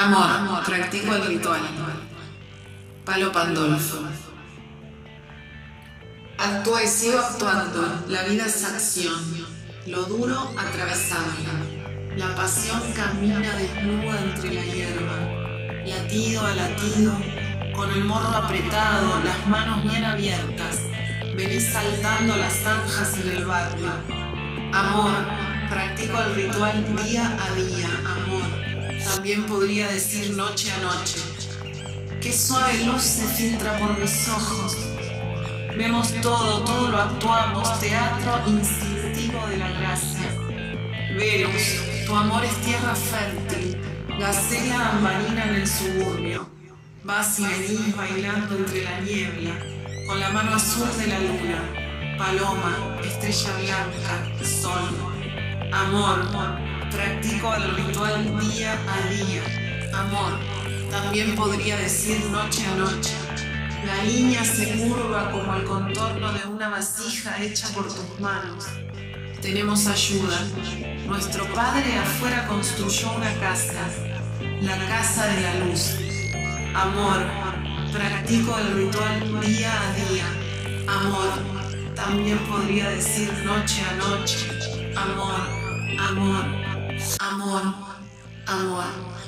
Amor, practico el ritual. Palo Pandolfo. Actúa y sigo actuando. La vida es acción. Lo duro atravesable. La pasión camina desnuda entre la hierba. Latido a latido, con el morro apretado, las manos bien abiertas. Venís saltando las zanjas en el barrio. Amor, practico el ritual día a día. Amor, también podría decir noche a noche. Qué suave luz se filtra por mis ojos. Vemos todo, todo lo actuamos, teatro instintivo de la gracia. Venus, tu amor es tierra fértil, gacela ambarina en el suburbio. Vas y venís bailando entre la niebla, con la mano azul de la luna. Paloma, estrella blanca, sol. Amor, practico el ritual día a día. Amor, también podría decir noche a noche. La línea se curva como el contorno de una vasija hecha por tus manos. Tenemos ayuda. Nuestro padre afuera construyó una casa, la casa de la luz. Amor, practico el ritual día a día. Amor, también podría decir noche a noche. Amor, amor, amor, amor.